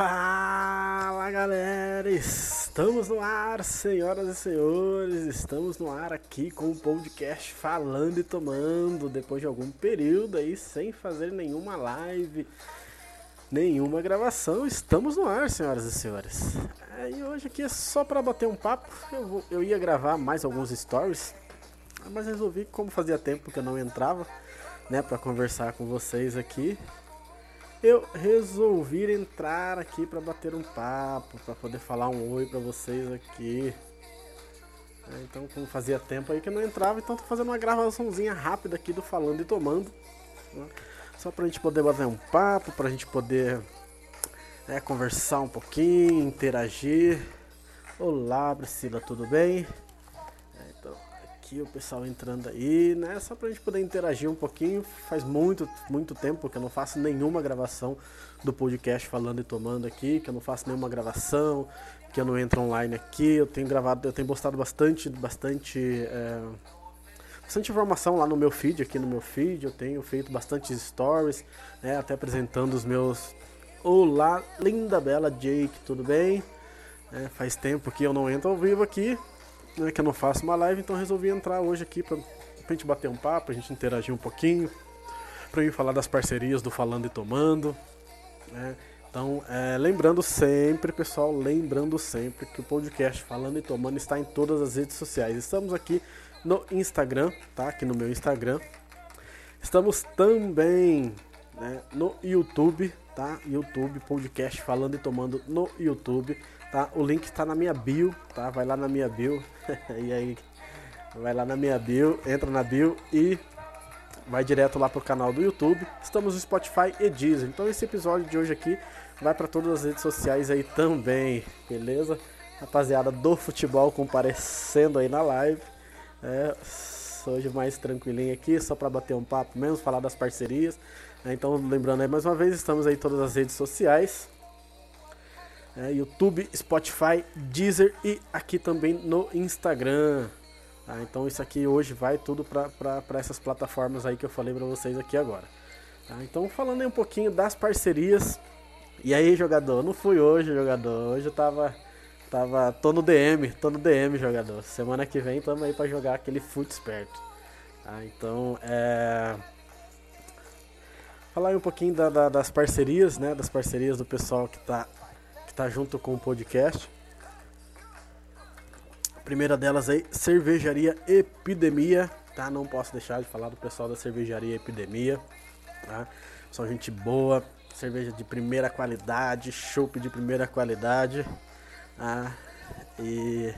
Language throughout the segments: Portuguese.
Fala galera, estamos no ar, senhoras e senhores, estamos no ar aqui com o podcast falando e tomando. Depois de algum período aí sem fazer nenhuma live, nenhuma gravação, estamos no ar, senhoras e senhores. É, e hoje aqui é só para bater um papo, eu, vou, eu ia gravar mais alguns stories, mas resolvi como fazia tempo que eu não entrava, né, para conversar com vocês aqui, eu resolvi entrar aqui para bater um papo, para poder falar um oi para vocês aqui. É, então, como fazia tempo aí que eu não entrava, então tô fazendo uma gravaçãozinha rápida aqui do Falando e Tomando. Né? Só pra gente poder bater um papo, pra gente poder é, conversar um pouquinho, interagir. Olá, Priscila, tudo bem? Aqui, o pessoal entrando aí, né? Só pra gente poder interagir um pouquinho. Faz muito, muito tempo que eu não faço nenhuma gravação do podcast falando e tomando aqui, que eu não faço nenhuma gravação, que eu não entro online aqui. Eu tenho gravado, eu tenho postado bastante, bastante. É, bastante informação lá no meu feed, aqui no meu feed. Eu tenho feito bastante stories, né? Até apresentando os meus. Olá, linda, bela Jake, tudo bem? É, faz tempo que eu não entro ao vivo aqui, né, que eu não faço uma live, então resolvi entrar hoje aqui pra, pra gente bater um papo, pra gente interagir um pouquinho, pra eu falar das parcerias do Falando e Tomando. Né? Então, é, lembrando sempre, pessoal, lembrando sempre que o podcast Falando e Tomando está em todas as redes sociais. Estamos aqui no Instagram, tá? Aqui no meu Instagram. Estamos também né, no YouTube, tá? YouTube, podcast Falando e Tomando no YouTube tá? O link está na minha bio, tá? Vai lá na minha bio. e aí, vai lá na minha bio, entra na bio e vai direto lá pro canal do YouTube. Estamos no Spotify e Deezer. Então esse episódio de hoje aqui vai para todas as redes sociais aí também, beleza? Rapaziada do futebol comparecendo aí na live. É, hoje mais tranquilinho aqui, só para bater um papo mesmo, falar das parcerias. É, então, lembrando aí mais uma vez, estamos aí em todas as redes sociais é, YouTube, Spotify, Deezer e aqui também no Instagram. Tá? Então isso aqui hoje vai tudo para essas plataformas aí que eu falei para vocês aqui agora. Tá? Então falando aí um pouquinho das parcerias. E aí jogador, não fui hoje jogador, hoje eu tava, tava, tô no DM, tô no DM jogador. Semana que vem tamo aí para jogar aquele fute esperto. Tá? Então é falar um pouquinho da, da, das parcerias, né? Das parcerias do pessoal que está tá junto com o podcast. A primeira delas aí, Cervejaria Epidemia, tá? Não posso deixar de falar do pessoal da Cervejaria Epidemia, tá? São gente boa, cerveja de primeira qualidade, chopp de primeira qualidade, tá? E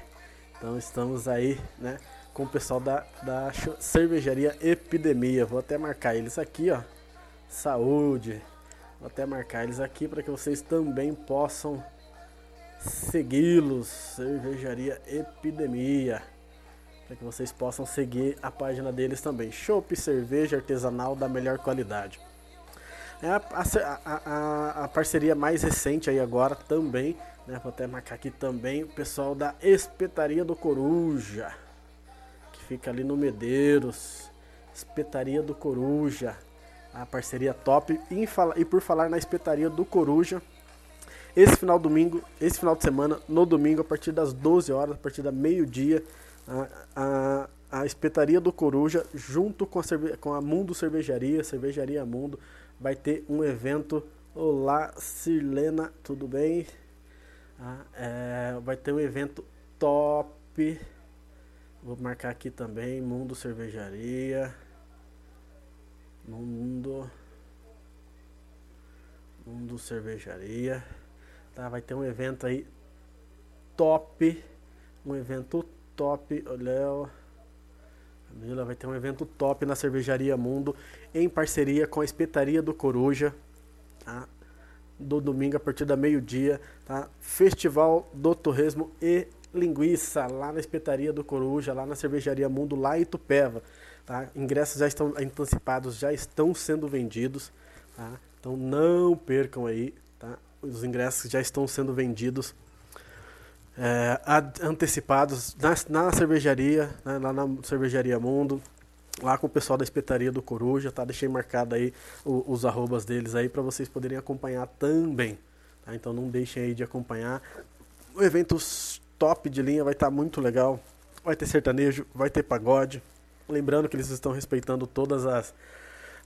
então estamos aí, né, com o pessoal da, da Cervejaria Epidemia. Vou até marcar eles aqui, ó. Saúde, Vou até marcar eles aqui para que vocês também possam segui-los. Cervejaria Epidemia. Para que vocês possam seguir a página deles também. Chopp cerveja artesanal da melhor qualidade. É a, a, a, a, parceria mais recente aí agora também, né? Vou até marcar aqui também o pessoal da Espetaria do Coruja, que fica ali no Medeiros. Espetaria do Coruja a parceria top. E, e por falar na espetaria do Coruja, esse final domingo, esse final de semana, no domingo, a partir das 12 horas, a partir da meio-dia, a, a, a, espetaria do Coruja, junto com a, cerve com a Mundo Cervejaria, Cervejaria Mundo, vai ter um evento. Olá, Sirlena, tudo bem? Ah, é, vai ter um evento top. Vou marcar aqui também, Mundo Cervejaria. Mundo Mundo Cervejaria. Tá, vai ter um evento aí top, um evento top, Léo. Camila vai ter um evento top na Cervejaria Mundo em parceria com a Espetaria do Coruja, tá? Do domingo a partir da meio-dia, tá? Festival do Torresmo e Linguiça lá na Espetaria do Coruja, lá na Cervejaria Mundo, lá em Tupéva. Tá? Ingressos já estão antecipados, já estão sendo vendidos. Tá? Então não percam aí. Os ingressos já estão sendo vendidos é, antecipados na, na cervejaria, né? lá na cervejaria Mundo, lá com o pessoal da espetaria do Coruja, tá? Deixei marcado aí o, os arrobas deles aí para vocês poderem acompanhar também, Tá? Então não deixem aí de acompanhar. O evento top de linha vai estar tá muito legal. Vai ter sertanejo, vai ter pagode. Lembrando que eles estão respeitando todas as,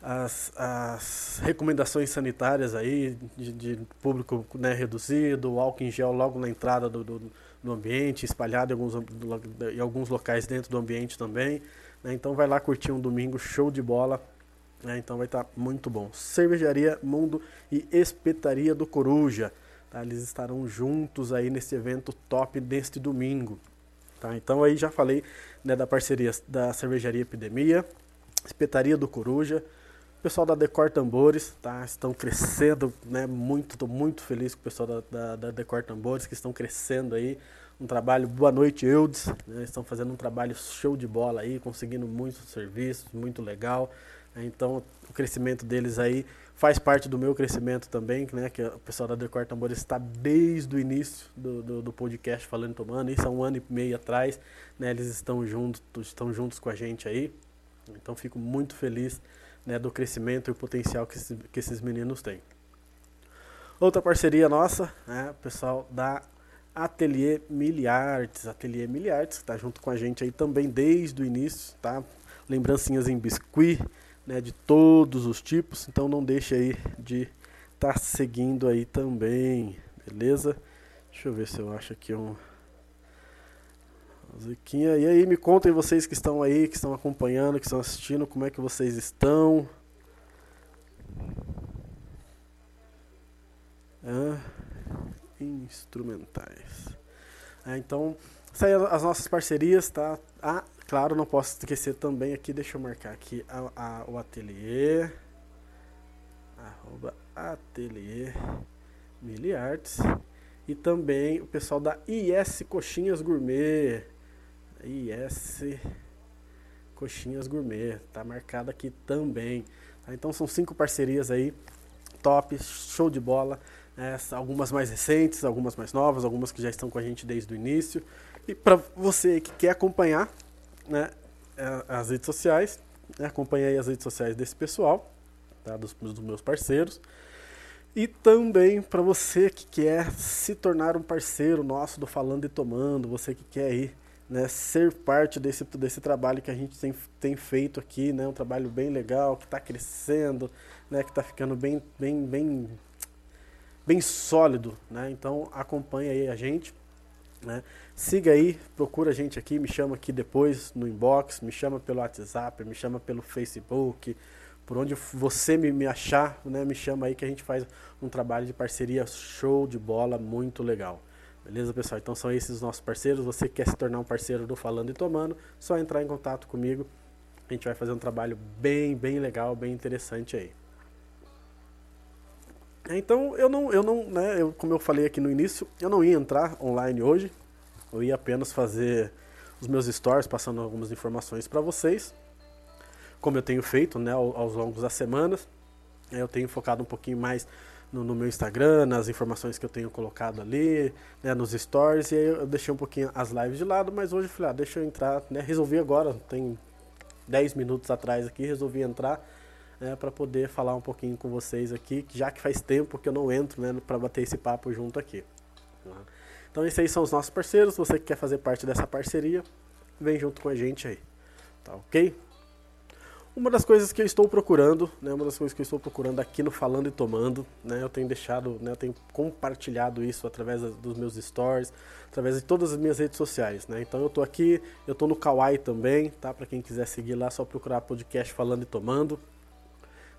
as, as recomendações sanitárias aí, de, de público né, reduzido, álcool em gel logo na entrada do, do, do ambiente, espalhado em alguns, em alguns locais dentro do ambiente também. Né? Então vai lá curtir um domingo show de bola. Né? Então vai estar tá muito bom. Cervejaria Mundo e Espetaria do Coruja. Tá? Eles estarão juntos aí nesse evento top deste domingo. Tá? Então aí já falei né, da parceria da Cervejaria Epidemia, Espetaria do Coruja, pessoal da Decor Tambores, tá? Estão crescendo, né? Muito, estou muito feliz com o pessoal da, da, da, Decor Tambores que estão crescendo aí. Um trabalho, boa noite, Eudes. Né? Estão fazendo um trabalho show de bola aí, conseguindo muitos serviços, muito legal. Então, o crescimento deles aí faz parte do meu crescimento também, né? Que o pessoal da Decor Tambores está desde o início do, do, do, podcast falando tomando. Isso há um ano e meio atrás, né? Eles estão juntos, estão juntos com a gente aí. Então, fico muito feliz né, do crescimento e potencial que, esse, que esses meninos têm. Outra parceria nossa, né, pessoal da Atelier Miliartes, Atelier Miliartes, está junto com a gente aí também desde o início, tá? Lembrancinhas em biscuit, né, de todos os tipos, então não deixe aí de estar tá seguindo aí também, beleza? Deixa eu ver se eu acho aqui um Musiquinha. E aí, me contem vocês que estão aí, que estão acompanhando, que estão assistindo, como é que vocês estão. Ah, instrumentais. É, então, aí as nossas parcerias, tá? Ah, claro, não posso esquecer também aqui, deixa eu marcar aqui a, a, o ateliê. Arroba ateliê Miliartes. E também o pessoal da IS Coxinhas Gourmet. IS Coxinhas Gourmet, tá marcado aqui também. Tá? Então são cinco parcerias aí, top, show de bola. Né? Algumas mais recentes, algumas mais novas, algumas que já estão com a gente desde o início. E para você que quer acompanhar né, é, as redes sociais, né, as redes sociais desse pessoal, tá, dos, dos meus parceiros. E também para você que quer se tornar um parceiro nosso do Falando e Tomando, você que quer ir né, ser parte desse, desse trabalho que a gente tem, tem feito aqui, né, um trabalho bem legal, que está crescendo, né, que está ficando bem, bem, bem, bem sólido. Né? Então acompanhe aí a gente. Né? Siga aí, procura a gente aqui, me chama aqui depois no inbox, me chama pelo WhatsApp, me chama pelo Facebook, por onde você me, me achar, né, me chama aí que a gente faz um trabalho de parceria show de bola muito legal. Beleza, pessoal? Então são esses os nossos parceiros. Você quer se tornar um parceiro do Falando e Tomando, só entrar em contato comigo. A gente vai fazer um trabalho bem, bem legal, bem interessante aí. Então, eu não, eu não, né, eu, como eu falei aqui no início, eu não ia entrar online hoje. Eu ia apenas fazer os meus stories, passando algumas informações para vocês, como eu tenho feito, né, aos longos das semanas. Eu tenho focado um pouquinho mais no, no, meu Instagram, nas informações que eu tenho colocado ali, né, nos stories, e aí eu deixei um pouquinho as lives de lado, mas hoje eu falei, ah, deixa eu entrar, né, resolvi agora, tem 10 minutos atrás aqui, resolvi entrar né, para poder falar um pouquinho com vocês aqui, já que faz tempo que eu não entro né, para bater esse papo junto aqui. Tá? Então esses aí são os nossos parceiros, você que quer fazer parte dessa parceria, vem junto com a gente aí, tá ok? Uma das coisas que eu estou procurando, né, uma das coisas que eu estou procurando aqui no Falando e Tomando, né, eu tenho deixado, né, eu tenho compartilhado isso através dos meus stories, através de todas as minhas redes sociais, né. Então eu estou aqui, eu estou no Kawaii também, tá? Para quem quiser seguir lá, só procurar podcast Falando e Tomando,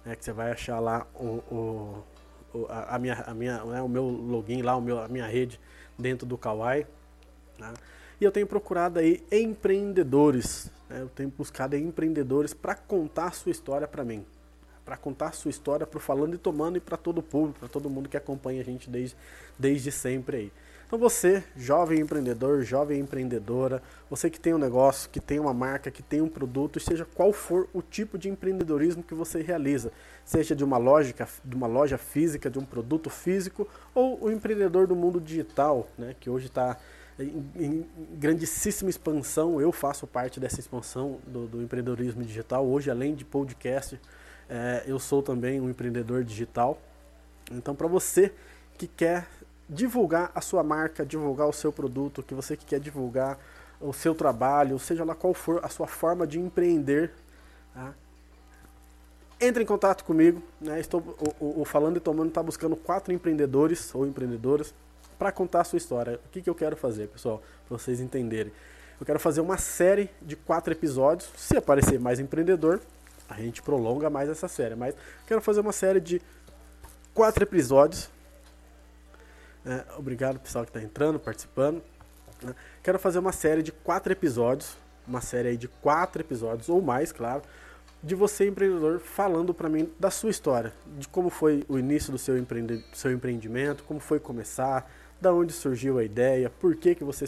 né, que você vai achar lá o, o a, minha, a minha, né, o meu login lá, o meu, a minha rede dentro do Kawaii. Tá? E eu tenho procurado aí empreendedores, né? Eu tenho buscado empreendedores para contar sua história para mim. Para contar sua história para o Falando e Tomando e para todo o público, para todo mundo que acompanha a gente desde, desde sempre aí. Então você, jovem empreendedor, jovem empreendedora, você que tem um negócio, que tem uma marca, que tem um produto, seja qual for o tipo de empreendedorismo que você realiza, seja de uma loja, de uma loja física, de um produto físico, ou o empreendedor do mundo digital, né, que hoje está em, grandíssima expansão. Eu faço parte dessa expansão do, do empreendedorismo digital. Hoje, além de podcast, é, eu sou também um empreendedor digital. Então, para você que quer divulgar a sua marca, divulgar o seu produto, que você que quer divulgar o seu trabalho, seja lá qual for a sua forma de empreender, tá? entre em contato comigo. Né? Estou, o, o, o Falando e Tomando está buscando quatro empreendedores ou empreendedoras para contar a sua história. O que, que eu quero fazer, pessoal, para vocês entenderem? Eu quero fazer uma série de quatro episódios. Se aparecer mais empreendedor, a gente prolonga mais essa série. Mas quero fazer uma série de quatro episódios. É, obrigado pessoal que está entrando, participando. Né? Quero fazer uma série de quatro episódios, uma série aí de quatro episódios ou mais, claro, de você empreendedor falando para mim da sua história, de como foi o início do seu, empreende seu empreendimento, como foi começar, da onde surgiu a ideia, por que, que você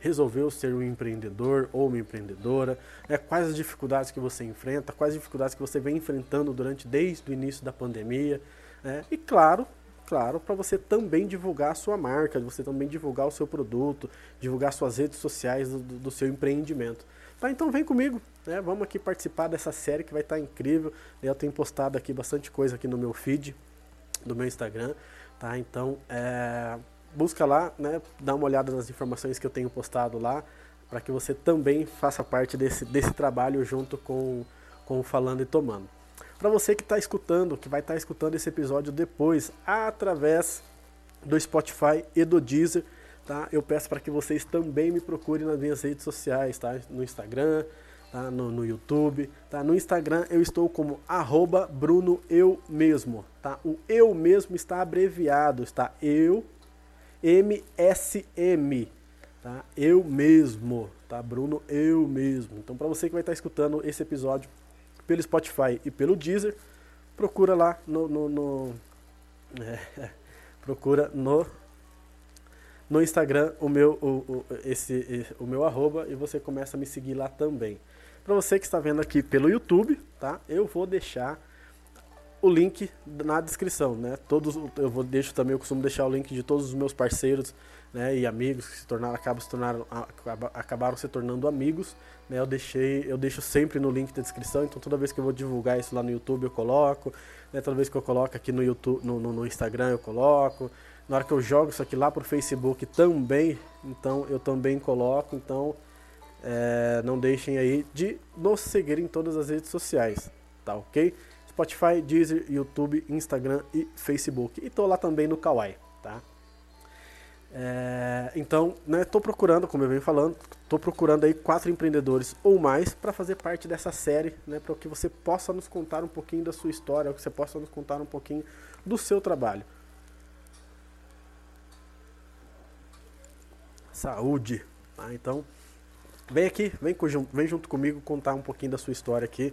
resolveu ser um empreendedor ou uma empreendedora, né? quais as dificuldades que você enfrenta, quais as dificuldades que você vem enfrentando durante desde o início da pandemia, né? e claro, claro, para você também divulgar a sua marca, você também divulgar o seu produto, divulgar suas redes sociais do, do seu empreendimento. Tá, então vem comigo, né? Vamos aqui participar dessa série que vai estar tá incrível. Eu tenho postado aqui bastante coisa aqui no meu feed, do meu Instagram, tá? Então, é, busca lá, né? Dá uma olhada nas informações que eu tenho postado lá, para que você também faça parte desse, desse trabalho junto com, com o Falando e Tomando. Para você que está escutando, que vai estar tá escutando esse episódio depois, através do Spotify e do Deezer, tá? Eu peço para que vocês também me procurem nas minhas redes sociais, tá? No Instagram, tá? no, no YouTube, tá? No Instagram eu estou como arroba Bruno Eu Mesmo, tá? O Eu Mesmo está abreviado, está Eu MSM, tá? Eu Mesmo, tá? Bruno Eu Mesmo. Então para você que vai estar tá escutando esse episódio pelo Spotify e pelo Deezer, procura lá no, no, no é, procura no no Instagram o meu o, o, esse o meu arroba e você começa a me seguir lá também. Para você que está vendo aqui pelo YouTube, tá? Eu vou deixar o link na descrição, né? Todos eu vou deixo também eu costumo deixar o link de todos os meus parceiros, né, e amigos que se tornaram acabam se tornaram acabaram se tornando amigos, né? Eu deixei eu deixo sempre no link da descrição, então toda vez que eu vou divulgar isso lá no YouTube eu coloco, né? Toda vez que eu coloco aqui no YouTube, no, no, no Instagram eu coloco, na hora que eu jogo isso aqui lá pro Facebook também, então eu também coloco, então é, não deixem aí de nos seguir em todas as redes sociais, tá ok? Spotify, Deezer, YouTube, Instagram e Facebook. E tô lá também no Kawaii, tá? É, então, né, tô procurando, como eu venho falando, tô procurando aí quatro empreendedores ou mais para fazer parte dessa série, né, para que você possa nos contar um pouquinho da sua história, que você possa nos contar um pouquinho do seu trabalho. Saúde, tá? Então, vem aqui, vem, vem junto comigo contar um pouquinho da sua história aqui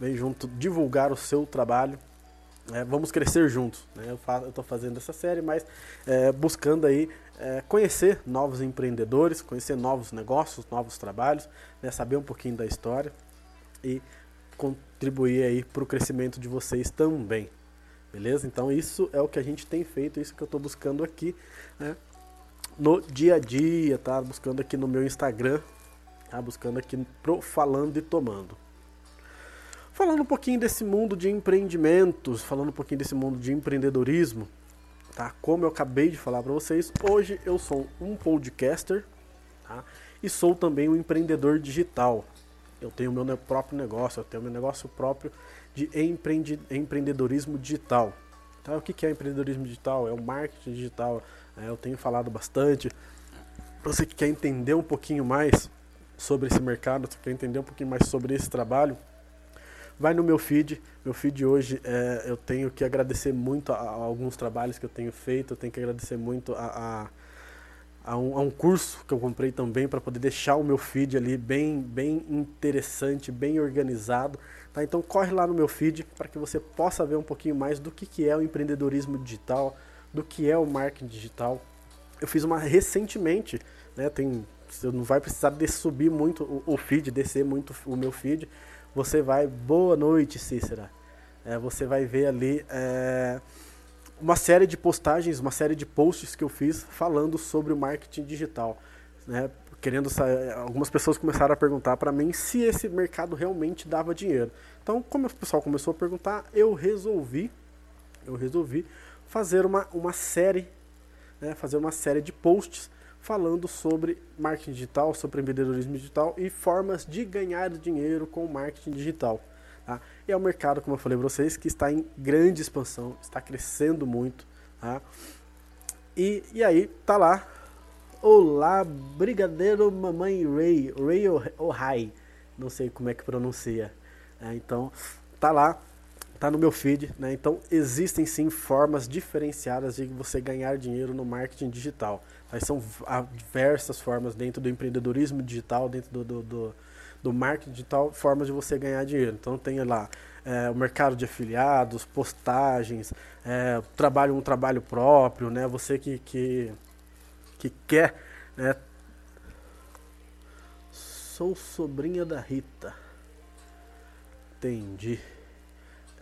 vem junto divulgar o seu trabalho. É, vamos crescer juntos. Né? Eu estou fazendo essa série, mas é, buscando aí é, conhecer novos empreendedores, conhecer novos negócios, novos trabalhos, né? saber um pouquinho da história e contribuir aí para o crescimento de vocês também. Beleza? Então isso é o que a gente tem feito, isso que eu estou buscando aqui né? no dia a dia, tá? Buscando aqui no meu Instagram, tá? Buscando aqui pro Falando e Tomando. Falando um pouquinho desse mundo de empreendimentos, falando um pouquinho desse mundo de empreendedorismo, tá? Como eu acabei de falar para vocês, hoje eu sou um podcaster, tá? E sou também um empreendedor digital. Eu tenho meu próprio negócio, eu tenho meu negócio próprio de empreende, empreendedorismo digital. Tá? O que é empreendedorismo digital? É o marketing digital. É, eu tenho falado bastante. Você que quer entender um pouquinho mais sobre esse mercado, você quer entender um pouquinho mais sobre esse trabalho, vai no meu feed. Meu feed hoje é, eu tenho que agradecer muito a, a, alguns trabalhos que eu tenho feito, eu tenho que agradecer muito a, a, a um, um, curso que eu comprei também para poder deixar o meu feed ali bem, bem interessante, bem organizado. Tá? Então corre lá no meu feed para que você possa ver um pouquinho mais do que, que é o empreendedorismo digital, do que é o marketing digital. Eu fiz uma recentemente, né? Tem, você não vai precisar de subir muito o, o feed, descer muito o meu feed você vai. Boa noite, Cícera. É, você vai ver ali é, uma série de postagens, uma série de posts que eu fiz falando sobre o marketing digital. Né? Querendo algumas pessoas começaram a perguntar para mim se esse mercado realmente dava dinheiro. Então, como o pessoal começou a perguntar, eu resolvi, eu resolvi fazer uma, uma série né, fazer uma série de posts falando sobre marketing digital, sobre empreendedorismo digital e formas de ganhar dinheiro com marketing digital. Tá? E é um mercado, como eu falei para vocês, que está em grande expansão, está crescendo muito. Tá? E, e aí, tá lá. Olá, Brigadeiro Mamãe Ray, Ray Ohai, não sei como é que pronuncia. É, então, tá lá, tá no meu feed, né? Então, existem sim formas diferenciadas de você ganhar dinheiro no marketing digital. Aí são diversas formas dentro do empreendedorismo digital, dentro do, do, do, do marketing digital, formas de você ganhar dinheiro. Então tem lá é, o mercado de afiliados, postagens, é, trabalho um trabalho próprio, né? Você que, que, que quer, né? Sou sobrinha da Rita. Entendi.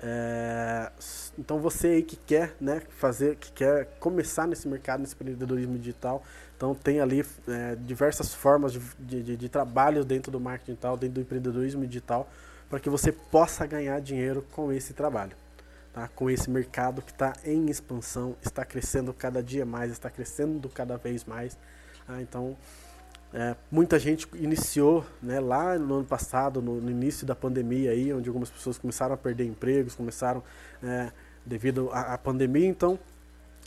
É, então você aí que quer né, fazer, que quer começar nesse mercado, nesse empreendedorismo digital, então tem ali é, diversas formas de, de, de, trabalho dentro do marketing digital, dentro do empreendedorismo digital, para que você possa ganhar dinheiro com esse trabalho, tá? com esse mercado que está em expansão, está crescendo cada dia mais, está crescendo cada vez mais. Tá? Então é, muita gente iniciou né, lá no ano passado, no, no, início da pandemia, aí, onde algumas pessoas começaram a perder empregos, começaram é, devido à, à, pandemia. Então,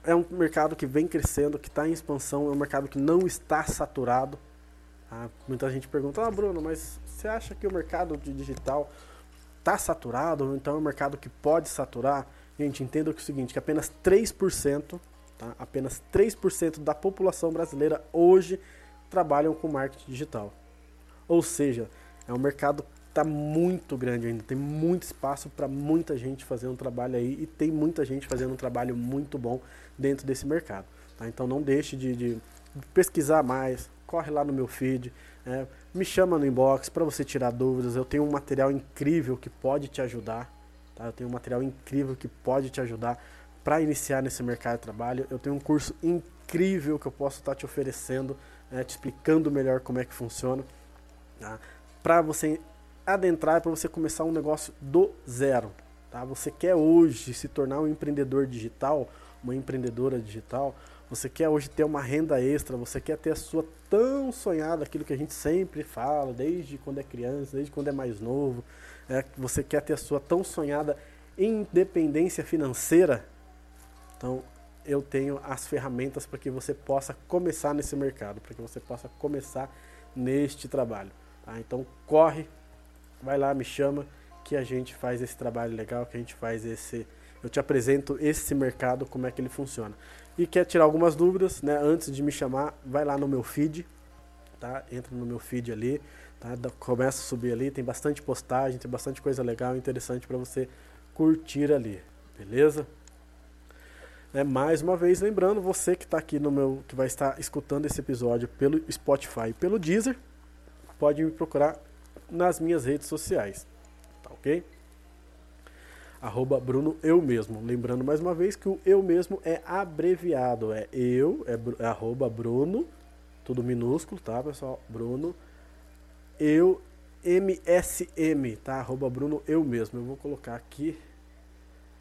é um mercado que vem crescendo, que está em expansão, é um mercado que não está saturado. Tá? Muita gente pergunta, ah, Bruno, mas você acha que o mercado de digital está saturado? Ou então é um mercado que pode saturar? Gente, entenda que é o seguinte, que apenas 3%, tá? apenas 3% da população brasileira hoje trabalham com marketing digital. Ou seja, é um mercado que está muito grande ainda, tem muito espaço para muita gente fazer um trabalho aí e tem muita gente fazendo um trabalho muito bom dentro desse mercado. Tá? Então não deixe de, de, pesquisar mais, corre lá no meu feed, é, me chama no inbox para você tirar dúvidas. Eu tenho um material incrível que pode te ajudar. Tá? Eu tenho um material incrível que pode te ajudar para iniciar nesse mercado de trabalho. Eu tenho um curso incrível que eu posso estar tá te oferecendo né, te explicando melhor como é que funciona, tá? para você adentrar, para você começar um negócio do zero. Tá? Você quer hoje se tornar um empreendedor digital, uma empreendedora digital, você quer hoje ter uma renda extra, você quer ter a sua tão sonhada, aquilo que a gente sempre fala, desde quando é criança, desde quando é mais novo, é, você quer ter a sua tão sonhada independência financeira. Então, eu tenho as ferramentas para que você possa começar nesse mercado, para que você possa começar neste trabalho. Tá? Então corre, vai lá, me chama, que a gente faz esse trabalho legal, que a gente faz esse. Eu te apresento esse mercado, como é que ele funciona. E quer tirar algumas dúvidas, né? Antes de me chamar, vai lá no meu feed, tá? Entra no meu feed ali, tá? Começa a subir ali, tem bastante postagem, tem bastante coisa legal, interessante para você curtir ali, beleza? Né? Mais uma vez, lembrando, você que está aqui no meu, que vai estar escutando esse episódio pelo Spotify e pelo Deezer, pode me procurar nas minhas redes sociais, tá ok? Arroba Bruno Eu Mesmo. Lembrando mais uma vez que o Eu Mesmo é abreviado, é eu, é, é arroba Bruno, tudo minúsculo, tá pessoal? Bruno, eu, MSM, tá? Arroba Bruno Eu Mesmo. Eu vou colocar aqui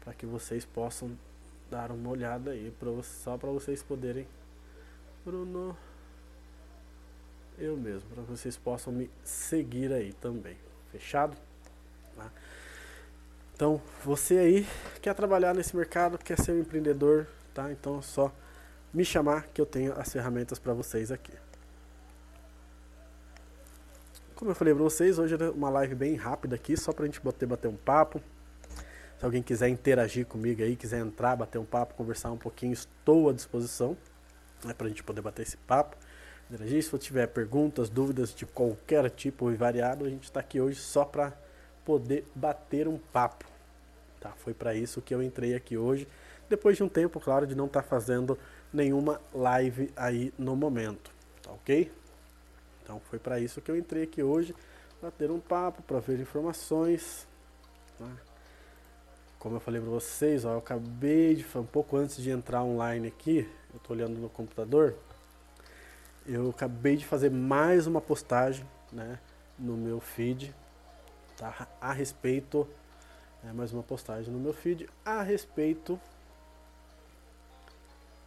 para que vocês possam dar uma olhada aí, pra, só para vocês poderem. Bruno. Eu mesmo, para vocês possam me seguir aí também. Fechado? Tá? Então, você aí quer trabalhar nesse mercado, quer ser um empreendedor, tá? Então é só me chamar que eu tenho as ferramentas para vocês aqui. Como eu falei para vocês, hoje é uma live bem rápida aqui, só para a gente bater, bater um papo. Se alguém quiser interagir comigo aí, quiser entrar, bater um papo, conversar um pouquinho, estou à disposição né, para a gente poder bater esse papo. Interagir. Se tiver perguntas, dúvidas de qualquer tipo e variado, a gente está aqui hoje só para poder bater um papo. Tá? Foi para isso que eu entrei aqui hoje. Depois de um tempo, claro, de não estar tá fazendo nenhuma live aí no momento. Tá ok? Então foi para isso que eu entrei aqui hoje, bater um papo, para ver informações. Tá? Como eu falei para vocês, ó, eu acabei de, um pouco antes de entrar online aqui, eu estou olhando no computador, eu acabei de fazer mais uma postagem, né, no meu feed, tá, a respeito, é, mais uma postagem no meu feed a respeito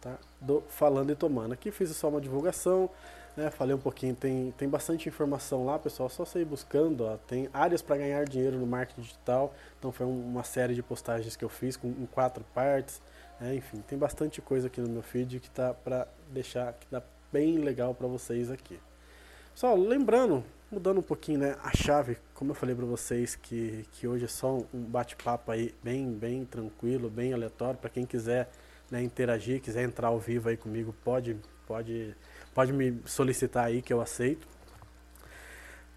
tá? do Falando e Tomando. Aqui fiz só uma divulgação, né? falei um pouquinho, tem, tem bastante informação lá, pessoal, só sair buscando. Ó. Tem áreas para ganhar dinheiro no marketing digital, então foi uma série de postagens que eu fiz com, quatro partes. É, enfim, tem bastante coisa aqui no meu feed que tá para deixar que dá bem legal para vocês aqui. Só lembrando, mudando um pouquinho, né, a chave, como eu falei para vocês que, que hoje é só um bate-papo aí bem bem tranquilo, bem aleatório para quem quiser né, interagir, quiser entrar ao vivo aí comigo, pode pode pode me solicitar aí que eu aceito.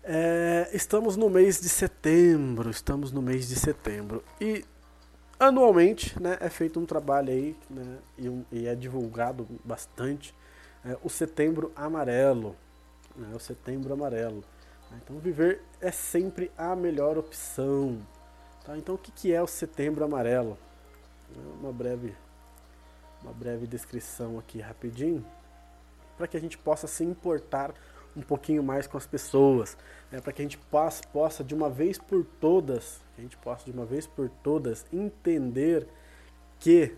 É, estamos no mês de setembro, estamos no mês de setembro e anualmente né, é feito um trabalho aí né, e, um, e é divulgado bastante é, o setembro amarelo. Né, o setembro amarelo. Então viver é sempre a melhor opção. Tá? Então o que, que é o setembro amarelo? Uma breve, uma breve descrição aqui rapidinho para que a gente possa se importar um pouquinho mais com as pessoas, né? para que a gente possa, possa de uma vez por todas, a gente possa de uma vez por todas entender que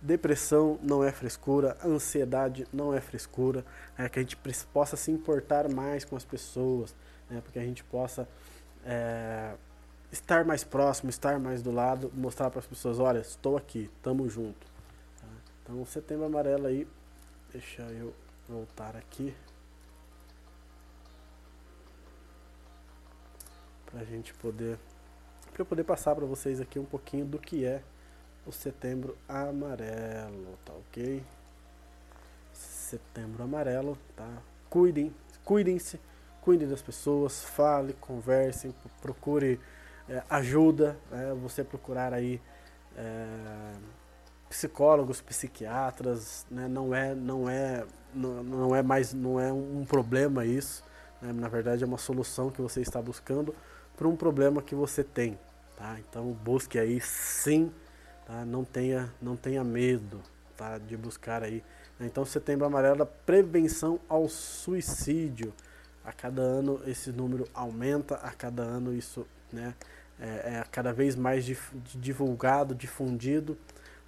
depressão não é frescura, ansiedade não é frescura, é que a gente possa se importar mais com as pessoas, né? para que a gente possa é, estar mais próximo, estar mais do lado, mostrar para as pessoas, olha, estou aqui, tamo junto. Tá? Então, setembro amarelo aí, deixa eu voltar aqui. para a gente poder para eu poder passar para vocês aqui um pouquinho do que é o setembro amarelo, tá ok? Setembro amarelo, tá? Cuidem, cuidem-se, cuidem das pessoas, fale, conversem, procure é, ajuda, é, você procurar aí é, psicólogos, psiquiatras, né? Não é, não é, não, não é mais, não é um problema isso. Né? Na verdade é uma solução que você está buscando para um problema que você tem, tá? Então busque aí sim, tá? Não tenha, não tenha medo, tá? De buscar aí. Então Setembro Amarelo, prevenção ao suicídio. A cada ano esse número aumenta, a cada ano isso, né? É, é cada vez mais divulgado, difundido.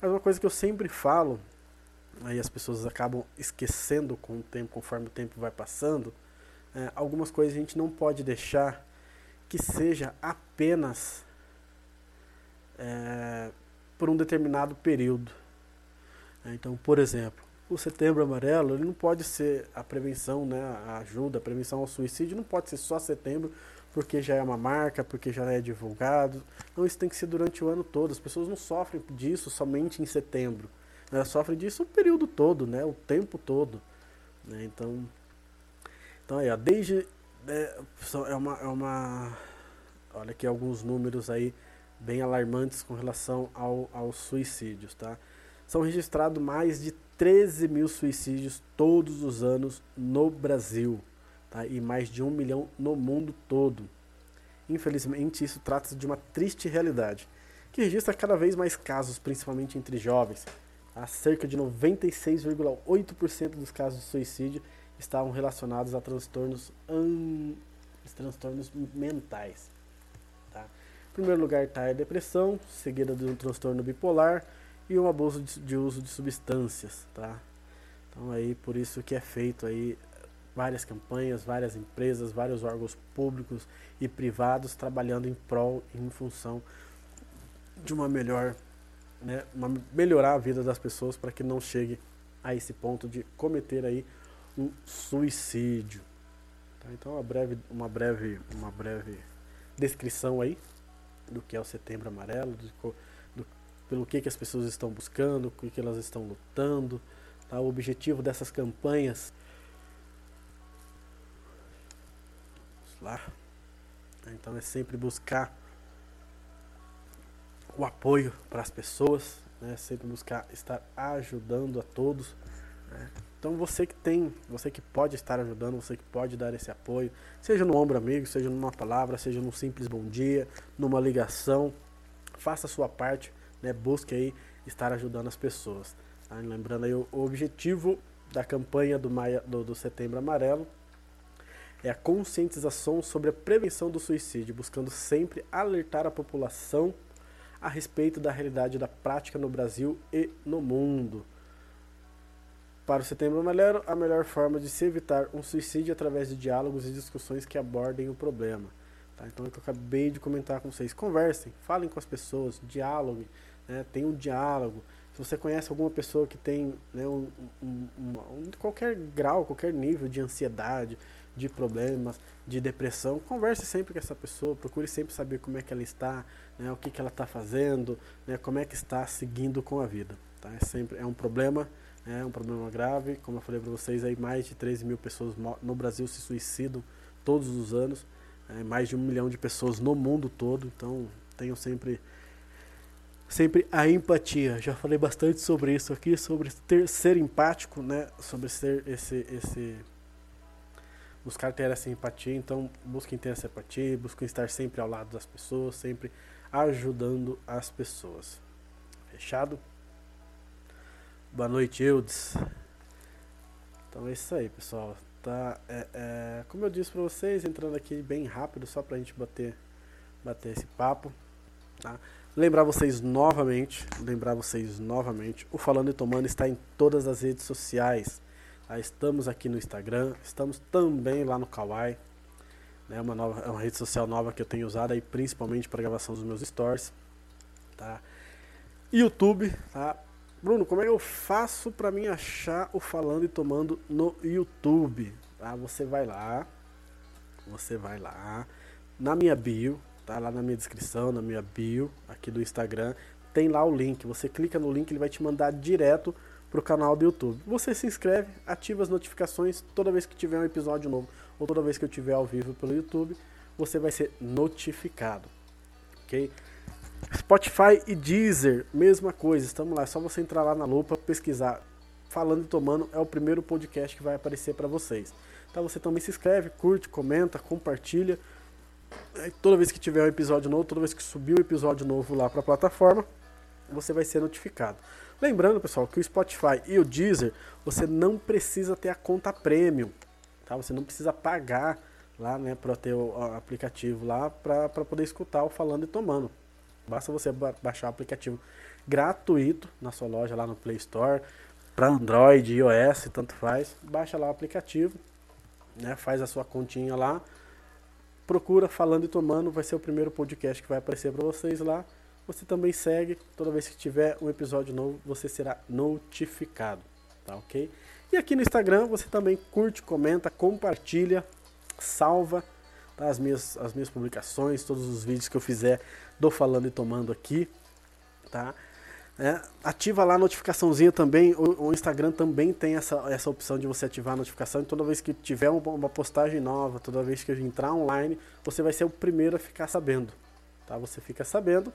Mas uma coisa que eu sempre falo, aí as pessoas acabam esquecendo com o tempo, conforme o tempo vai passando, é, algumas coisas a gente não pode deixar que seja apenas é, por um determinado período. Então, por exemplo, o setembro amarelo ele não pode ser a prevenção, né, a ajuda, a prevenção ao suicídio, não pode ser só setembro, porque já é uma marca, porque já é divulgado. Não, isso tem que ser durante o ano todo. As pessoas não sofrem disso somente em setembro. Elas sofrem disso o período todo, né, o tempo todo. Né? Então, então aí, ó, desde é, é, uma, é uma. Olha aqui alguns números aí bem alarmantes com relação ao, aos suicídios, tá? São registrados mais de 13 mil suicídios todos os anos no Brasil, tá? E mais de um milhão no mundo todo. Infelizmente, isso trata-se de uma triste realidade, que registra cada vez mais casos, principalmente entre jovens. Tá? Cerca de 96,8% dos casos de suicídio estavam relacionados a transtornos, an... transtornos mentais. Tá? Em primeiro lugar está a depressão, seguida de um transtorno bipolar e um abuso de, de uso de substâncias. Tá? Então aí por isso que é feito aí várias campanhas, várias empresas, vários órgãos públicos e privados trabalhando em prol e em função de uma melhor, né, uma, melhorar a vida das pessoas para que não chegue a esse ponto de cometer aí um suicídio. Tá? Então uma breve, uma breve, uma breve descrição aí do que é o Setembro Amarelo, do, do, pelo que, que as pessoas estão buscando, o que, que elas estão lutando. Tá? O objetivo dessas campanhas. Lá. Então é sempre buscar o apoio para as pessoas, né? sempre buscar estar ajudando a todos. Né? Então você que tem, você que pode estar ajudando, você que pode dar esse apoio, seja no ombro amigo, seja numa palavra, seja num simples bom dia, numa ligação, faça a sua parte, né? Busque aí estar ajudando as pessoas. Tá? Lembrando aí o, objetivo da campanha do, Maia, do, do Setembro Amarelo é a conscientização sobre a prevenção do suicídio, buscando sempre alertar a população a respeito da realidade da prática no Brasil e no mundo. Para o Setembro Amarelo, a melhor forma de se evitar um suicídio é através de diálogos e discussões que abordem o problema. Tá? Então, é o que eu acabei de comentar com vocês. Conversem, falem com as pessoas, dialoguem, né? tenham um diálogo. Se você conhece alguma pessoa que tem né, um, um, um, qualquer grau, qualquer nível de ansiedade, de problemas, de depressão, converse sempre com essa pessoa, procure sempre saber como é que ela está, né, o que, que ela está fazendo, né, como é que está seguindo com a vida. Tá? É sempre é um problema, é um problema grave, como eu falei para vocês, aí mais de 13 mil pessoas no Brasil se suicidam todos os anos, é, mais de um milhão de pessoas no mundo todo, então tenham sempre sempre a empatia. Já falei bastante sobre isso aqui, sobre ter, ser empático, né? Sobre ser esse, esse buscar ter essa empatia. Então, busquem ter essa empatia, busquem estar sempre ao lado das pessoas, sempre ajudando as pessoas. Fechado? Boa noite, Eudes. Então é isso aí, pessoal. Tá, é, é, como eu disse para vocês, entrando aqui bem rápido, só para a gente bater, bater esse papo. Tá? Lembrar vocês novamente, lembrar vocês novamente, o Falando e Tomando está em todas as redes sociais. Tá? Estamos aqui no Instagram, estamos também lá no Kawaii. Né? uma, nova, é uma rede social nova que eu tenho usado aí, principalmente para gravação dos meus stories. Tá? YouTube, tá? Bruno, como é que eu faço para mim achar o Falando e Tomando no YouTube? Tá? Você vai lá, você vai lá, na minha bio, Tá lá na minha descrição, na minha bio aqui do Instagram, tem lá o link. Você clica no link, ele vai te mandar direto pro canal do YouTube. Você se inscreve, ativa as notificações toda vez que tiver um episódio novo ou toda vez que eu tiver ao vivo pelo YouTube, você vai ser notificado. OK? Spotify e Deezer, mesma coisa. Estamos lá, é só você entrar lá na lupa, pesquisar Falando e Tomando é o primeiro podcast que vai aparecer para vocês. Então você também se inscreve, curte, comenta, compartilha toda vez que tiver um episódio novo, toda vez que subir um episódio novo lá para a plataforma, você vai ser notificado. Lembrando, pessoal, que o Spotify e o Deezer, você não precisa ter a conta premium, tá? Você não precisa pagar lá, né, para ter o aplicativo lá para poder escutar o falando e tomando. Basta você ba baixar o aplicativo gratuito na sua loja lá no Play Store, para Android, iOS, tanto faz. Baixa lá o aplicativo, né, faz a sua continha lá procura Falando e Tomando, vai ser o primeiro podcast que vai aparecer para vocês lá. Você também segue, toda vez que tiver um episódio novo, você será notificado, tá ok? E aqui no Instagram você também curte, comenta, compartilha, salva tá? as, minhas, as minhas publicações, todos os vídeos que eu fizer do Falando e Tomando aqui, tá? É, ativa lá a notificaçãozinha também. O, o, Instagram também tem essa, essa opção de você ativar a notificação. E toda vez que tiver uma, uma, postagem nova, toda vez que eu entrar online, você vai ser o primeiro a ficar sabendo. Tá? Você fica sabendo.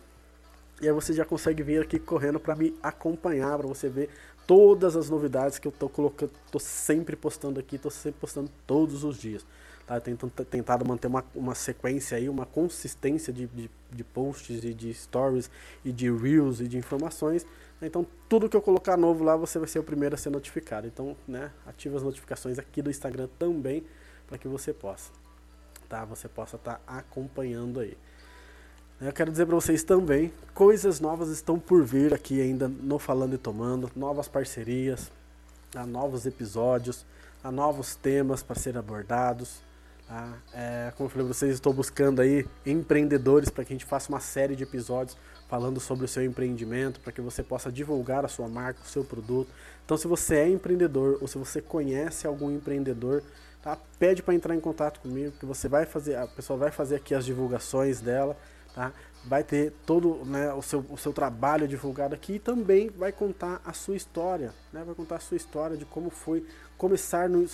E aí você já consegue vir aqui correndo para me acompanhar, para você ver todas as novidades que eu tô colocando, tô sempre postando aqui, tô sempre postando todos os dias. Tá? Tenho tentado manter uma, uma sequência aí, uma consistência de, de, de posts e de stories e de reels e de informações. Então, tudo que eu colocar novo lá, você vai ser o primeiro a ser notificado. Então, né, ative as notificações aqui do Instagram também, para que você possa, tá? Você possa estar tá acompanhando aí. Eu quero dizer para vocês também, coisas novas estão por vir aqui ainda no Falando e Tomando, novas parcerias, tá? novos episódios, tá? novos temas para serem abordados. Tá? É, como eu falei para vocês, estou buscando aí empreendedores para que a gente faça uma série de episódios falando sobre o seu empreendimento, para que você possa divulgar a sua marca, o seu produto. Então, se você é empreendedor ou se você conhece algum empreendedor, tá? pede para entrar em contato comigo, que você vai fazer, a pessoa vai fazer aqui as divulgações dela, tá? vai ter todo né, o, seu, o seu trabalho divulgado aqui e também vai contar a sua história, né? vai contar a sua história de como foi começar no,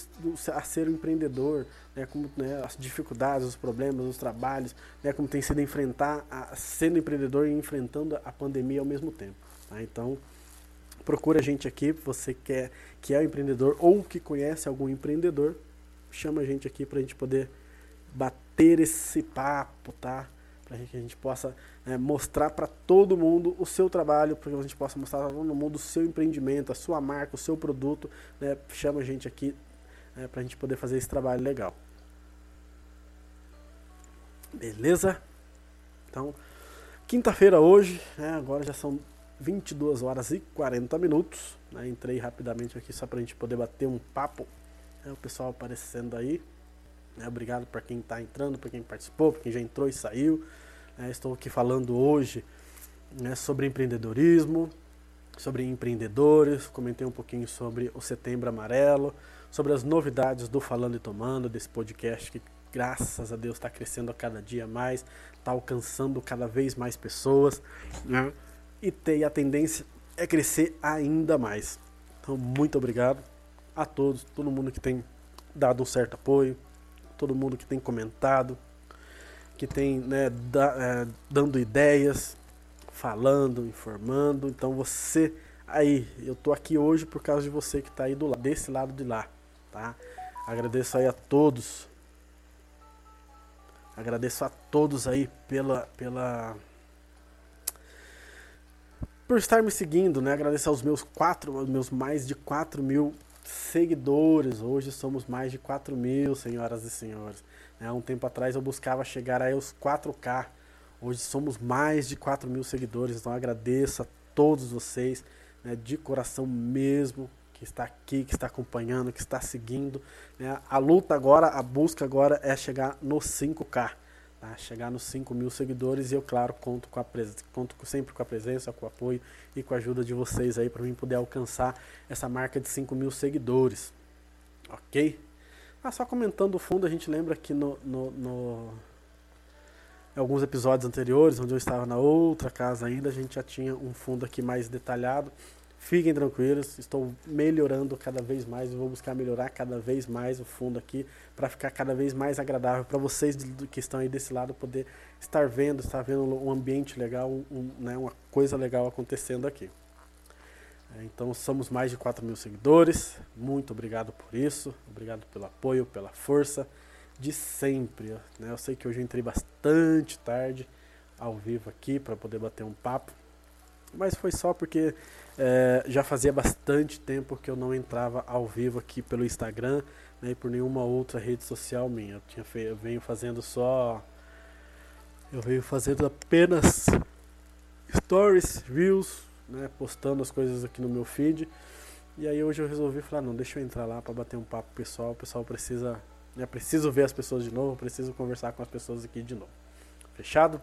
a ser um empreendedor, né? como né, as dificuldades, os problemas, os trabalhos, né? como tem sido enfrentar, a, sendo empreendedor e enfrentando a pandemia ao mesmo tempo. Tá? Então, procura a gente aqui, você que é, que é um empreendedor ou que conhece algum empreendedor, chama a gente aqui para a gente poder bater esse papo, tá? Para que a gente possa né, mostrar para todo mundo o seu trabalho, para que a gente possa mostrar para todo mundo o seu empreendimento, a sua marca, o seu produto. Né, chama a gente aqui né, para a gente poder fazer esse trabalho legal. Beleza? Então, quinta-feira hoje, né, agora já são 22 horas e 40 minutos. Né? Entrei rapidamente aqui só para a gente poder bater um papo. É, o pessoal aparecendo aí. Né? Obrigado para quem está entrando, para quem participou, para quem já entrou e saiu. É, estou aqui falando hoje né, sobre empreendedorismo, sobre empreendedores. Comentei um pouquinho sobre o Setembro Amarelo, sobre as novidades do Falando e Tomando, desse podcast que graças a Deus está crescendo a cada dia mais, está alcançando cada vez mais pessoas, né? E, tem, a tendência é crescer ainda mais. Então, muito obrigado a todos, todo mundo que tem dado um certo apoio, todo mundo que tem comentado, que tem né, da, é, dando ideias, falando, informando. Então você aí, eu tô aqui hoje por causa de você que está aí do desse lado de lá, tá? Agradeço aí a todos Agradeço a todos aí pela, pela por estar me seguindo, né? Agradeço aos meus quatro, aos meus mais de 4 mil seguidores. Hoje somos mais de 4 mil, senhoras e senhores. Há um tempo atrás eu buscava chegar aí aos 4K. Hoje somos mais de 4 mil seguidores. Então agradeço a todos vocês, né, de coração mesmo, que está aqui, que está acompanhando, que está seguindo. Né? A luta agora, a busca agora é chegar no 5K. Tá? Chegar nos 5 mil seguidores e eu, claro, conto, com a conto sempre com a presença, com o apoio e com a ajuda de vocês aí para mim poder alcançar essa marca de 5 mil seguidores. Ok? Ah, só comentando o fundo, a gente lembra que no, no, no alguns episódios anteriores, onde eu estava na outra casa ainda, a gente já tinha um fundo aqui mais detalhado. Fiquem tranquilos, estou melhorando cada vez mais e vou buscar melhorar cada vez mais o fundo aqui para ficar cada vez mais agradável para vocês que estão aí desse lado poder estar vendo, estar vendo um ambiente legal, um, né, uma coisa legal acontecendo aqui. É, então somos mais de 4 mil seguidores, muito obrigado por isso, obrigado pelo apoio, pela força de sempre. Né? Eu sei que hoje entrei bastante tarde ao vivo aqui para poder bater um papo, mas foi só porque é, já fazia bastante tempo que eu não entrava ao vivo aqui pelo Instagram né, e por nenhuma outra rede social minha. Eu, tinha eu venho fazendo só. Eu venho fazendo apenas stories, reels, né, postando as coisas aqui no meu feed. E aí hoje eu resolvi falar, não, deixa eu entrar lá para bater um papo pessoal. O pessoal precisa, né, preciso ver as pessoas de novo, preciso conversar com as pessoas aqui de novo. Fechado?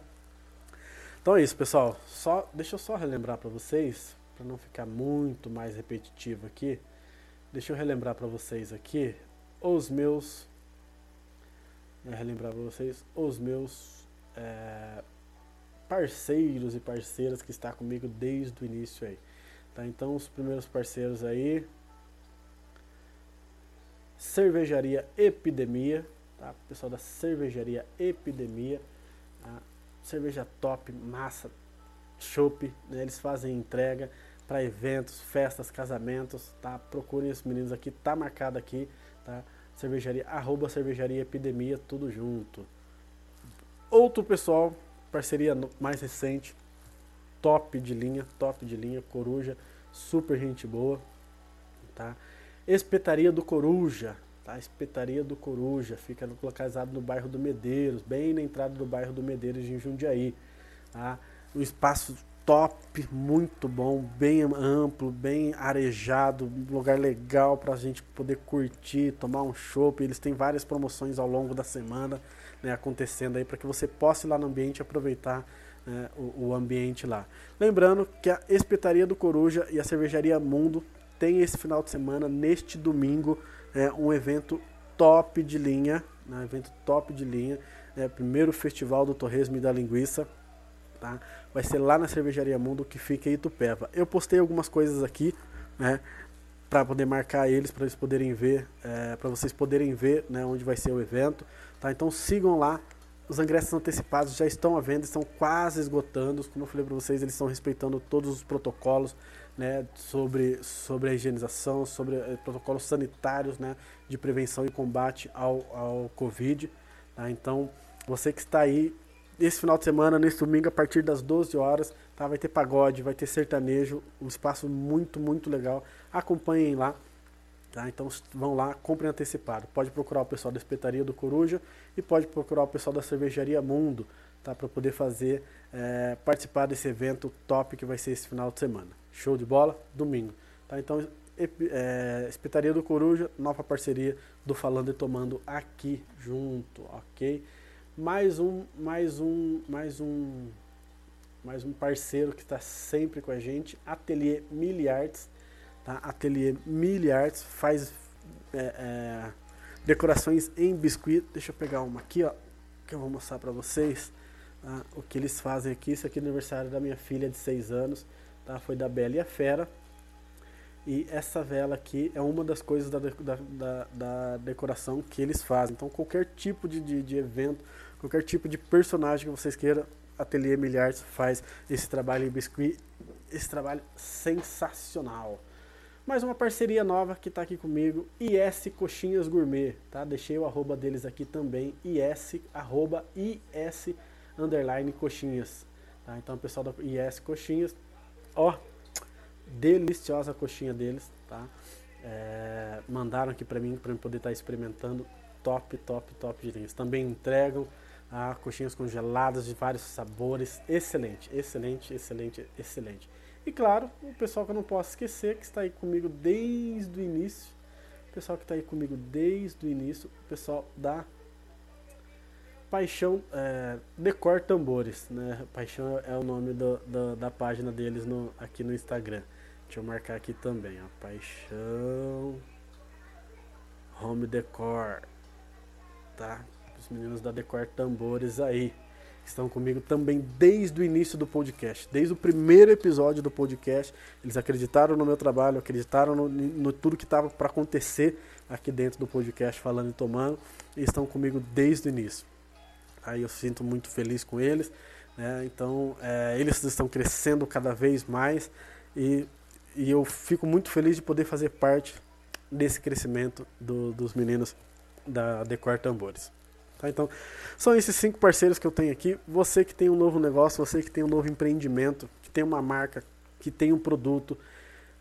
Então é isso, pessoal. Só deixa eu só relembrar para vocês para não ficar muito mais repetitivo aqui, deixa eu relembrar para vocês aqui os meus. Né, relembrar para vocês os meus é, parceiros e parceiras que está comigo desde o início aí. Tá? Então os primeiros parceiros aí. Cervejaria Epidemia, tá? Pessoal da Cervejaria Epidemia? Cerveja top, massa, chopp, né? eles fazem entrega para eventos, festas, casamentos, tá? Procurem esses meninos aqui, tá marcado aqui, tá? Cervejaria, arroba cervejaria epidemia, tudo junto. Outro pessoal, parceria mais recente, top de linha, top de linha, Coruja, super gente boa, tá? Espetaria do Coruja, tá? Espetaria do Coruja, fica localizado no bairro do Medeiros, bem na entrada do bairro do Medeiros em Jundiaí, tá? Um espaço top, muito bom, bem amplo, bem arejado, lugar legal para a gente poder curtir, tomar um chopp. Eles têm várias promoções ao longo da semana né, acontecendo aí para que você possa ir lá no ambiente e aproveitar né, o, o, ambiente lá. Lembrando que a Espetaria do Coruja e a Cervejaria Mundo tem esse final de semana, neste domingo, é, um evento top de linha, né, evento top de linha, é, primeiro festival do Torresmo e da Linguiça tá? Vai ser lá na Cervejaria Mundo que fica em Itupeva. Eu postei algumas coisas aqui, né? Para poder marcar eles, para eles poderem ver, é, para vocês poderem ver, né? Onde vai ser o evento, tá? Então sigam lá. Os ingressos antecipados já estão à venda, estão quase esgotando. Como eu falei para vocês, eles estão respeitando todos os protocolos, né? Sobre sobre a higienização, sobre eh, protocolos sanitários, né? De prevenção e combate ao ao Covid. Tá? Então você que está aí esse final de semana, nesse domingo, a partir das 12 horas, tá? vai ter pagode, vai ter sertanejo, um espaço muito, muito legal. Acompanhem lá. Tá? Então vão lá, comprem antecipado. Pode procurar o pessoal da Espetaria do Coruja e pode procurar o pessoal da Cervejaria Mundo. tá? Para poder fazer, é, participar desse evento top que vai ser esse final de semana. Show de bola? Domingo. Tá? Então, é, Espetaria do Coruja, nova parceria do Falando e Tomando aqui junto, ok? Mais um, mais um, mais um, mais um parceiro que está sempre com a gente, Ateliê Miliards, tá? Ateliê Miliards faz é, é, decorações em biscuit. Deixa eu pegar uma aqui, ó, que eu vou mostrar para vocês tá? o que eles fazem aqui. Isso aqui é aniversário da minha filha de 6 anos, tá? Foi da Bela e a Fera. E essa vela aqui é uma das coisas da, da, da, da decoração que eles fazem. Então, qualquer tipo de, de, de, evento, qualquer tipo de personagem que vocês queiram, Ateliê Milhares faz esse trabalho em biscuit, esse trabalho sensacional. Mais uma parceria nova que está aqui comigo, IS Coxinhas Gourmet, tá? Deixei o arroba deles aqui também, IS, arroba IS underline coxinhas, tá? Então, pessoal da IS Coxinhas, ó, deliciosa a coxinha deles, tá? É, mandaram aqui para mim para poder estar tá experimentando, top, top, top de linhas. Também entregam ah, coxinhas congeladas de vários sabores, excelente, excelente, excelente, excelente. E claro, o pessoal que eu não posso esquecer, que está aí comigo desde o início, o pessoal que está aí comigo desde o início, o pessoal da Paixão é, Decor Tambores, né? Paixão é o nome do, do, da página deles no, aqui no Instagram. Deixa eu marcar aqui também, ó. Paixão Home Decor, tá? Os meninos da Decor Tambores aí estão comigo também desde o início do podcast, desde o primeiro episódio do podcast. Eles acreditaram no meu trabalho, acreditaram no, no tudo que estava para acontecer aqui dentro do podcast, falando e tomando, e estão comigo desde o início. Aí eu sinto muito feliz com eles. Né? Então, é, eles estão crescendo cada vez mais e, e eu fico muito feliz de poder fazer parte desse crescimento do, dos meninos da Decor Tambores. Tá? Então, são esses cinco parceiros que eu tenho aqui. Você que tem um novo negócio, você que tem um novo empreendimento, que tem uma marca, que tem um produto,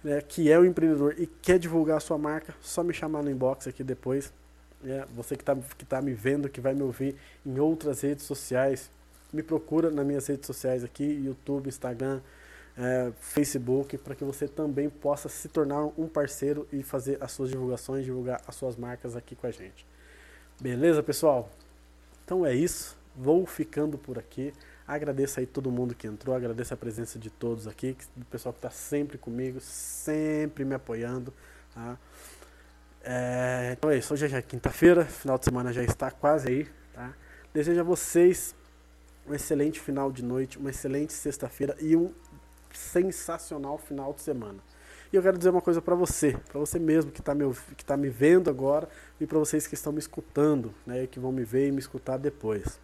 né, que é o um empreendedor e quer divulgar a sua marca, só me chamar no inbox aqui depois é, você que está que tá me vendo, que vai me ouvir em outras redes sociais, me procura nas minhas redes sociais aqui, YouTube, Instagram, é, Facebook, para que você também possa se tornar um parceiro e fazer as suas divulgações, divulgar as suas marcas aqui com a gente. Beleza, pessoal? Então é isso. Vou ficando por aqui. Agradeço aí todo mundo que entrou, agradeço a presença de todos aqui, do pessoal que está sempre comigo, sempre me apoiando. Tá? É, então é isso, hoje é quinta-feira, final de semana já está quase aí, tá? Desejo a vocês um excelente final de noite, uma excelente sexta-feira e um sensacional final de semana. E eu quero dizer uma coisa para você, para você mesmo que está me, que tá me vendo agora e para vocês que estão me escutando, né, que vão me ver e me escutar depois.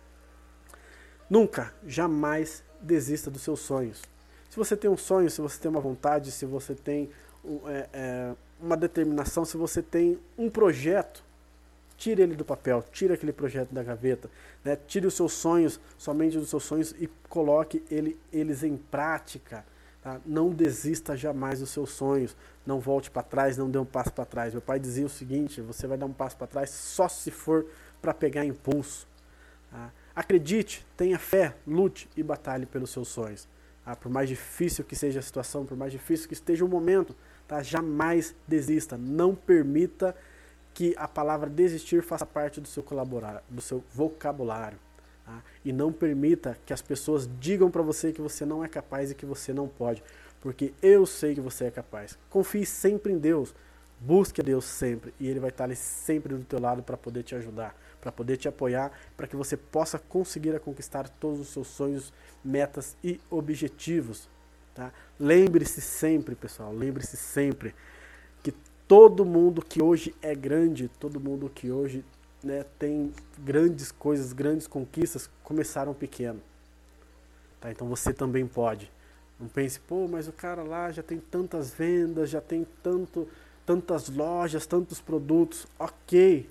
Nunca, jamais desista dos seus sonhos. Se você tem um sonho, se você tem uma vontade, se você tem é, é, uma determinação, se você tem um projeto, tire ele do papel, tire aquele projeto da gaveta, né? tire os seus sonhos, somente dos seus sonhos e coloque ele, eles em prática. Tá? Não desista jamais dos seus sonhos, não volte para trás, não dê um passo para trás. Meu pai dizia o seguinte: você vai dar um passo para trás só se for para pegar impulso. Tá? Acredite, tenha fé, lute e batalhe pelos seus sonhos. Tá? Por mais difícil que seja a situação, por mais difícil que esteja o momento, Tá? Jamais desista. Não permita que a palavra desistir faça parte do seu, colaborar, do seu vocabulário. Tá? E não permita que as pessoas digam para você que você não é capaz e que você não pode. Porque eu sei que você é capaz. Confie sempre em Deus. Busque a Deus sempre. E Ele vai estar ali sempre do teu lado para poder te ajudar, para poder te apoiar, para que você possa conseguir conquistar todos os seus sonhos, metas e objetivos. Tá? Lembre-se sempre, pessoal, lembre-se sempre que todo mundo que hoje é grande, todo mundo que hoje né, tem grandes coisas, grandes conquistas, começaram pequeno. Tá? Então você também pode. Não pense, pô, mas o cara lá já tem tantas vendas, já tem tanto, tantas lojas, tantos produtos. Ok,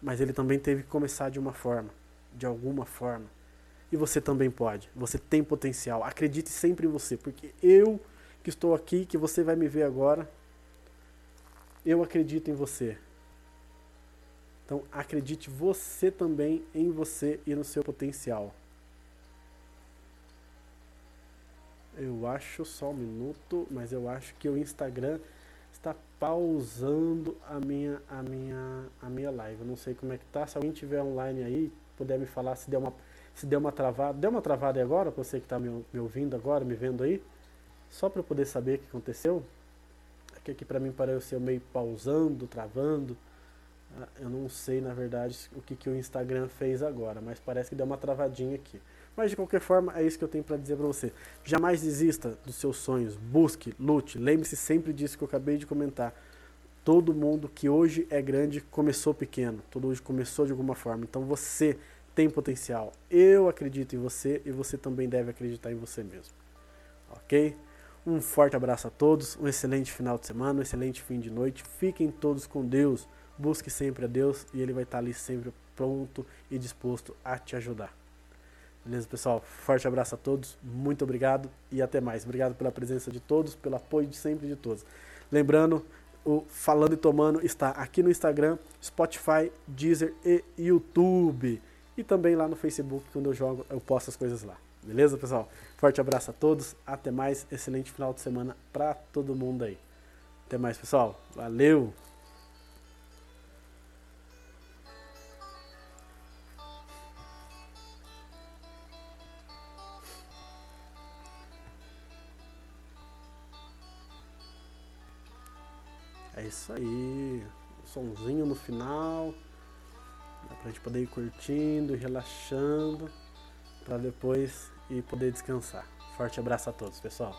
mas ele também teve que começar de uma forma, de alguma forma. E você também pode. Você tem potencial. Acredite sempre em você, porque eu que estou aqui, que você vai me ver agora, eu acredito em você. Então acredite você também em você e no seu potencial. Eu acho só um minuto, mas eu acho que o Instagram está pausando a minha a minha a minha live. Eu não sei como é que tá. Se alguém tiver online aí, puder me falar se deu uma se deu uma travada. Deu uma travada aí agora, para você que está me, me ouvindo agora, me vendo aí? Só para eu poder saber o que aconteceu. É que aqui para mim pareceu meio pausando, travando. Ah, eu não sei, na verdade, o que, que o Instagram fez agora, mas parece que deu uma travadinha aqui. Mas de qualquer forma, é isso que eu tenho para dizer para você. Jamais desista dos seus sonhos, busque, lute, lembre-se sempre disso que eu acabei de comentar. Todo mundo que hoje é grande começou pequeno, todo hoje começou de alguma forma. Então você tem potencial. Eu acredito em você e você também deve acreditar em você mesmo. Ok? Um forte abraço a todos, um excelente final de semana, um excelente fim de noite. Fiquem todos com Deus. Busque sempre a Deus e Ele vai estar ali sempre pronto e disposto a te ajudar. Beleza, pessoal? Forte abraço a todos, muito obrigado e até mais. Obrigado pela presença de todos, pelo apoio de sempre de todos. Lembrando, o Falando e Tomando está aqui no Instagram, Spotify, Deezer e YouTube. E também lá no Facebook, quando eu jogo, eu posto as coisas lá. Beleza, pessoal? Forte abraço a todos, até mais. Excelente final de semana para todo mundo aí. Até mais, pessoal. Valeu! É isso aí. Sonzinho no final. Pra gente poder ir curtindo relaxando. Pra depois ir poder descansar. Forte abraço a todos, pessoal.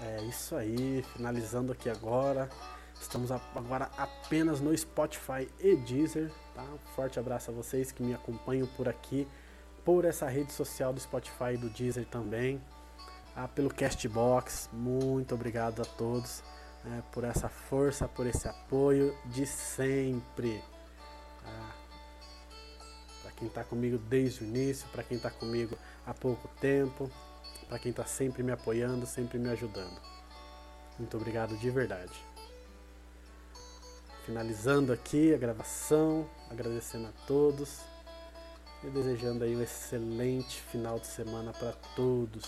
É isso aí, finalizando aqui agora. Estamos agora apenas no Spotify e Deezer, tá? Forte abraço a vocês que me acompanham por aqui, por essa rede social do Spotify e do Deezer também, ah, pelo Castbox. Muito obrigado a todos né, por essa força, por esse apoio de sempre. Ah, para quem está comigo desde o início, para quem está comigo há pouco tempo, para quem está sempre me apoiando, sempre me ajudando. Muito obrigado de verdade. Finalizando aqui a gravação, agradecendo a todos e desejando aí um excelente final de semana para todos.